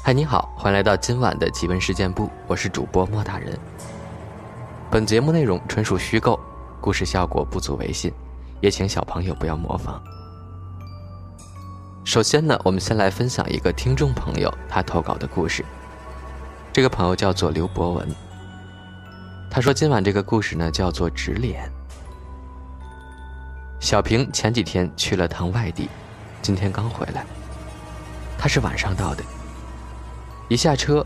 嗨，你好，欢迎来到今晚的奇闻事件部，我是主播莫大人。本节目内容纯属虚构，故事效果不足为信，也请小朋友不要模仿。首先呢，我们先来分享一个听众朋友他投稿的故事。这个朋友叫做刘博文，他说今晚这个故事呢叫做直脸。小平前几天去了趟外地，今天刚回来。他是晚上到的。一下车，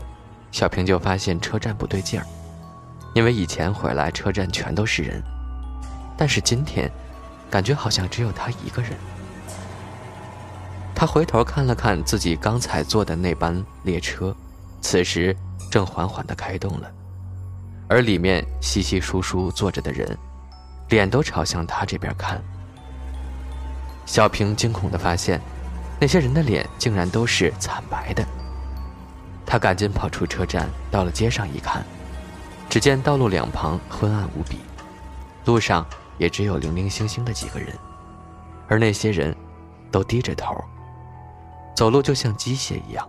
小平就发现车站不对劲儿，因为以前回来车站全都是人，但是今天，感觉好像只有他一个人。他回头看了看自己刚才坐的那班列车，此时正缓缓地开动了，而里面稀稀疏疏坐着的人，脸都朝向他这边看。小平惊恐地发现，那些人的脸竟然都是惨白的。他赶紧跑出车站，到了街上一看，只见道路两旁昏暗无比，路上也只有零零星星的几个人，而那些人，都低着头，走路就像机械一样。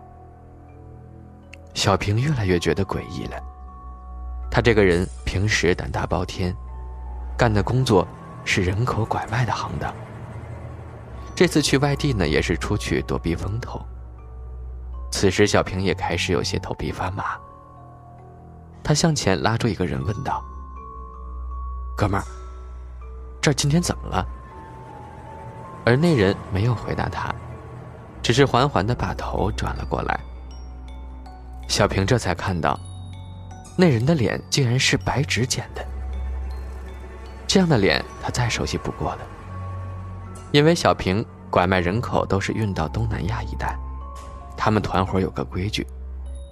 小平越来越觉得诡异了。他这个人平时胆大包天，干的工作是人口拐卖的行当。这次去外地呢，也是出去躲避风头。此时，小平也开始有些头皮发麻。他向前拉住一个人，问道：“哥们儿，这今天怎么了？”而那人没有回答他，只是缓缓的把头转了过来。小平这才看到，那人的脸竟然是白纸剪的。这样的脸，他再熟悉不过了。因为小平拐卖人口都是运到东南亚一带，他们团伙有个规矩，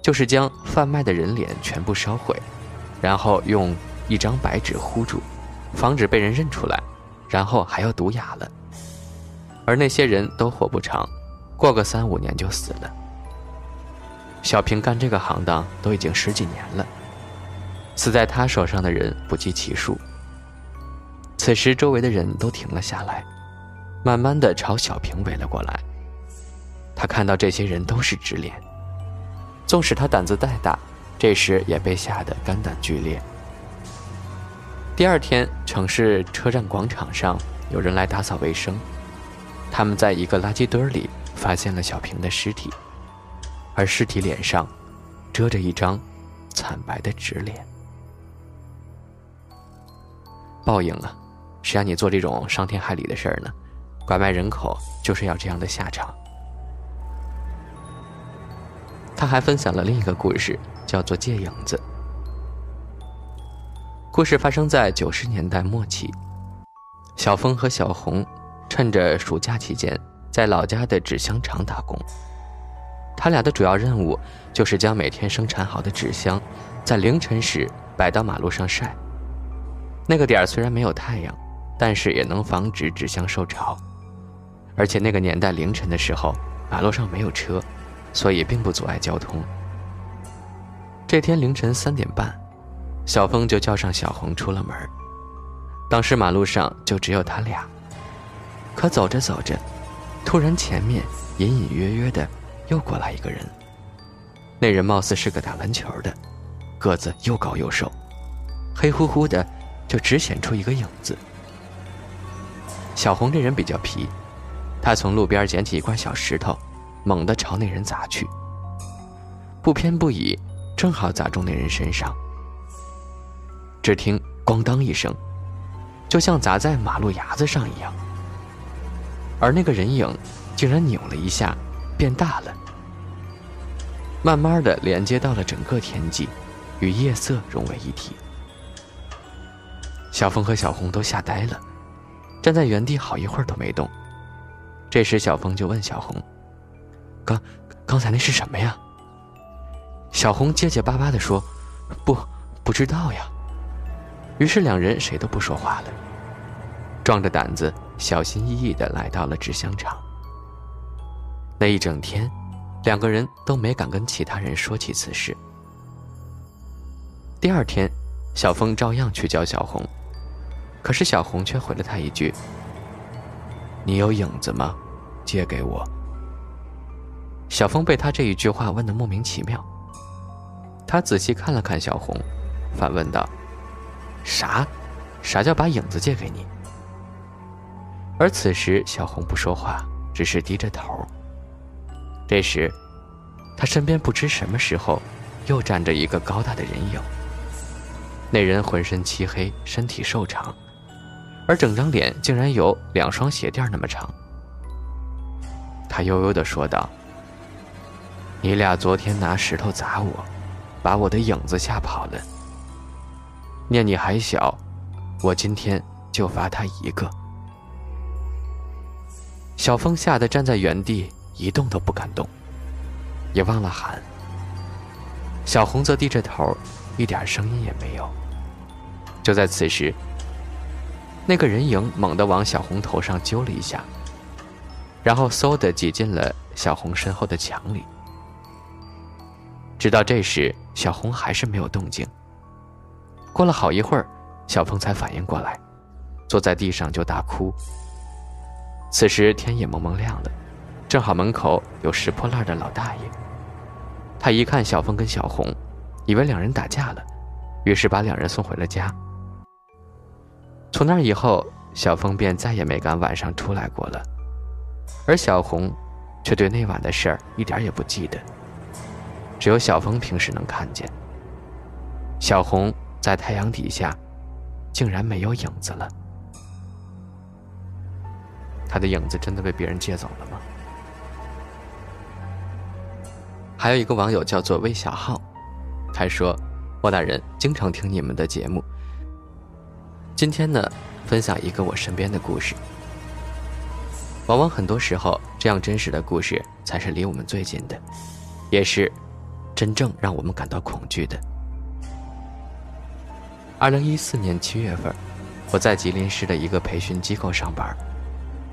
就是将贩卖的人脸全部烧毁，然后用一张白纸糊住，防止被人认出来，然后还要毒哑了。而那些人都活不长，过个三五年就死了。小平干这个行当都已经十几年了，死在他手上的人不计其数。此时周围的人都停了下来。慢慢的朝小平围了过来。他看到这些人都是直脸，纵使他胆子再大，这时也被吓得肝胆俱裂。第二天，城市车站广场上有人来打扫卫生，他们在一个垃圾堆里发现了小平的尸体，而尸体脸上遮着一张惨白的纸脸。报应啊！谁让你做这种伤天害理的事儿呢？拐卖人口就是要这样的下场。他还分享了另一个故事，叫做《借影子》。故事发生在九十年代末期，小峰和小红趁着暑假期间在老家的纸箱厂打工。他俩的主要任务就是将每天生产好的纸箱，在凌晨时摆到马路上晒。那个点儿虽然没有太阳，但是也能防止纸箱受潮。而且那个年代凌晨的时候，马路上没有车，所以并不阻碍交通。这天凌晨三点半，小峰就叫上小红出了门。当时马路上就只有他俩。可走着走着，突然前面隐隐约约的又过来一个人。那人貌似是个打篮球的，个子又高又瘦，黑乎乎的，就只显出一个影子。小红这人比较皮。他从路边捡起一块小石头，猛地朝那人砸去。不偏不倚，正好砸中那人身上。只听“咣当”一声，就像砸在马路牙子上一样。而那个人影竟然扭了一下，变大了，慢慢的连接到了整个天际，与夜色融为一体。小峰和小红都吓呆了，站在原地好一会儿都没动。这时，小峰就问小红：“刚，刚才那是什么呀？”小红结结巴巴地说：“不，不知道呀。”于是两人谁都不说话了，壮着胆子，小心翼翼的来到了纸箱厂。那一整天，两个人都没敢跟其他人说起此事。第二天，小峰照样去叫小红，可是小红却回了他一句：“你有影子吗？”借给我。小峰被他这一句话问得莫名其妙。他仔细看了看小红，反问道：“啥？啥叫把影子借给你？”而此时，小红不说话，只是低着头。这时，他身边不知什么时候又站着一个高大的人影。那人浑身漆黑，身体瘦长，而整张脸竟然有两双鞋垫那么长。他悠悠地说道：“你俩昨天拿石头砸我，把我的影子吓跑了。念你还小，我今天就罚他一个。”小峰吓得站在原地，一动都不敢动，也忘了喊。小红则低着头，一点声音也没有。就在此时，那个人影猛地往小红头上揪了一下，然后嗖的挤进了小红身后的墙里。直到这时，小红还是没有动静。过了好一会儿，小峰才反应过来，坐在地上就大哭。此时天也蒙蒙亮了，正好门口有拾破烂的老大爷。他一看小峰跟小红，以为两人打架了，于是把两人送回了家。从那以后，小峰便再也没敢晚上出来过了，而小红却对那晚的事儿一点也不记得。只有小峰平时能看见，小红在太阳底下，竟然没有影子了。他的影子真的被别人借走了吗？还有一个网友叫做魏小浩，他说：“莫大人经常听你们的节目。今天呢，分享一个我身边的故事。往往很多时候，这样真实的故事才是离我们最近的，也是真正让我们感到恐惧的。”二零一四年七月份，我在吉林市的一个培训机构上班。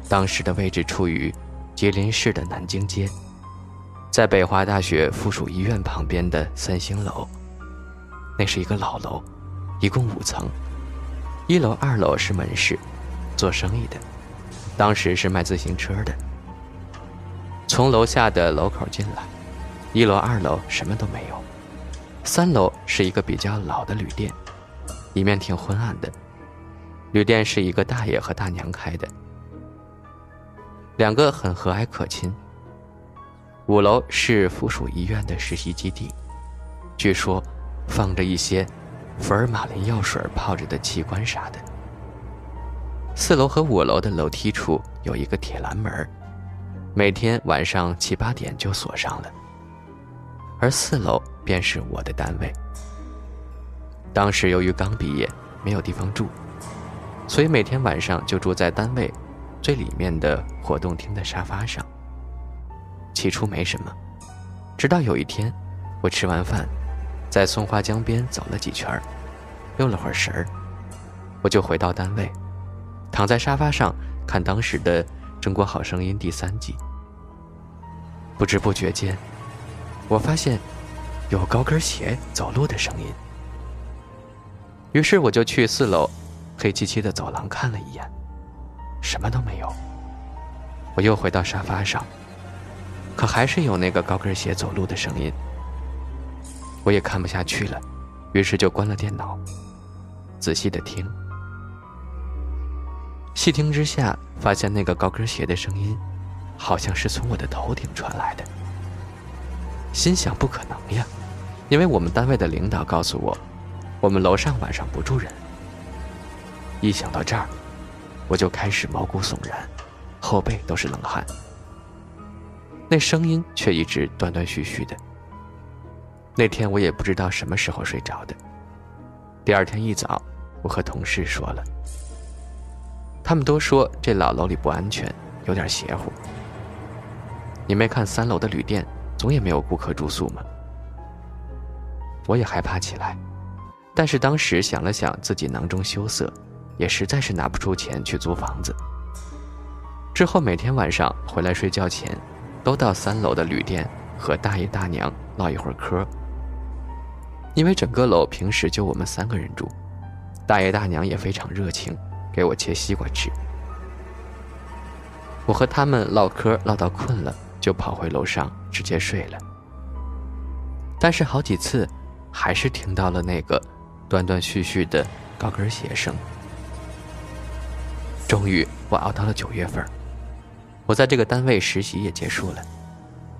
当时的位置处于吉林市的南京街，在北华大学附属医院旁边的三星楼。那是一个老楼，一共五层，一楼、二楼是门市，做生意的。当时是卖自行车的。从楼下的楼口进来，一楼、二楼什么都没有，三楼是一个比较老的旅店，里面挺昏暗的。旅店是一个大爷和大娘开的。两个很和蔼可亲。五楼是附属医院的实习基地，据说放着一些福尔马林药水泡着的器官啥的。四楼和五楼的楼梯处有一个铁栏门，每天晚上七八点就锁上了。而四楼便是我的单位。当时由于刚毕业，没有地方住，所以每天晚上就住在单位。最里面的活动厅的沙发上。起初没什么，直到有一天，我吃完饭，在松花江边走了几圈溜了会儿神儿，我就回到单位，躺在沙发上看当时的《中国好声音》第三季。不知不觉间，我发现有高跟鞋走路的声音，于是我就去四楼黑漆漆的走廊看了一眼。什么都没有。我又回到沙发上，可还是有那个高跟鞋走路的声音。我也看不下去了，于是就关了电脑，仔细的听。细听之下，发现那个高跟鞋的声音，好像是从我的头顶传来的。心想不可能呀，因为我们单位的领导告诉我，我们楼上晚上不住人。一想到这儿。我就开始毛骨悚然，后背都是冷汗。那声音却一直断断续续的。那天我也不知道什么时候睡着的。第二天一早，我和同事说了，他们都说这老楼里不安全，有点邪乎。你没看三楼的旅店，总也没有顾客住宿吗？我也害怕起来，但是当时想了想，自己囊中羞涩。也实在是拿不出钱去租房子。之后每天晚上回来睡觉前，都到三楼的旅店和大爷大娘唠一会儿嗑。因为整个楼平时就我们三个人住，大爷大娘也非常热情，给我切西瓜吃。我和他们唠嗑唠到困了，就跑回楼上直接睡了。但是好几次，还是听到了那个断断续续的高跟鞋声。终于，我熬到了九月份，我在这个单位实习也结束了。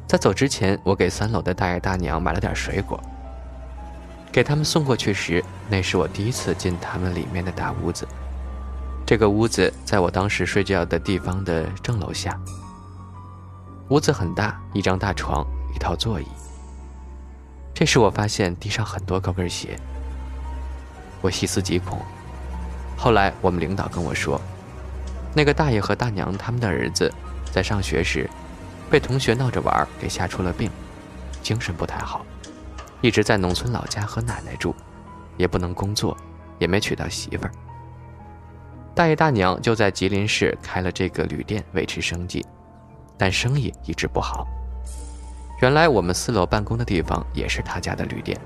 在走之前，我给三楼的大爷大娘买了点水果。给他们送过去时，那是我第一次进他们里面的大屋子。这个屋子在我当时睡觉的地方的正楼下。屋子很大，一张大床，一套座椅。这时我发现地上很多高跟鞋，我细思极恐。后来我们领导跟我说，那个大爷和大娘他们的儿子在上学时。被同学闹着玩给吓出了病，精神不太好，一直在农村老家和奶奶住，也不能工作，也没娶到媳妇儿。大爷大娘就在吉林市开了这个旅店维持生计，但生意一直不好。原来我们四楼办公的地方也是他家的旅店，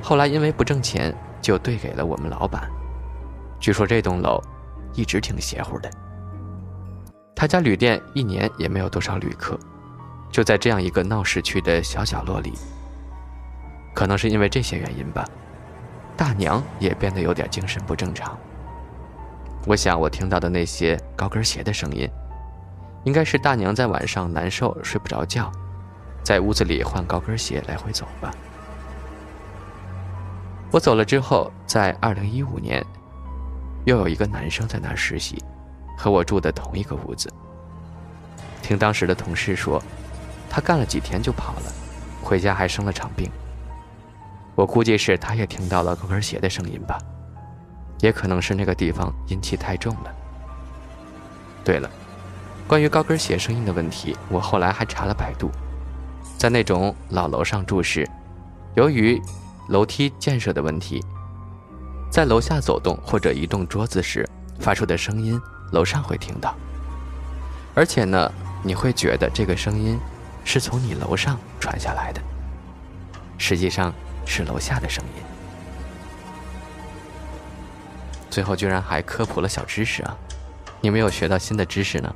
后来因为不挣钱，就兑给了我们老板。据说这栋楼一直挺邪乎的。他家旅店一年也没有多少旅客，就在这样一个闹市区的小角落里。可能是因为这些原因吧，大娘也变得有点精神不正常。我想我听到的那些高跟鞋的声音，应该是大娘在晚上难受睡不着觉，在屋子里换高跟鞋来回走吧。我走了之后，在二零一五年，又有一个男生在那儿实习。和我住的同一个屋子。听当时的同事说，他干了几天就跑了，回家还生了场病。我估计是他也听到了高跟鞋的声音吧，也可能是那个地方阴气太重了。对了，关于高跟鞋声音的问题，我后来还查了百度，在那种老楼上住时，由于楼梯建设的问题，在楼下走动或者移动桌子时发出的声音。楼上会听到，而且呢，你会觉得这个声音是从你楼上传下来的，实际上是楼下的声音。最后居然还科普了小知识啊！你没有学到新的知识呢？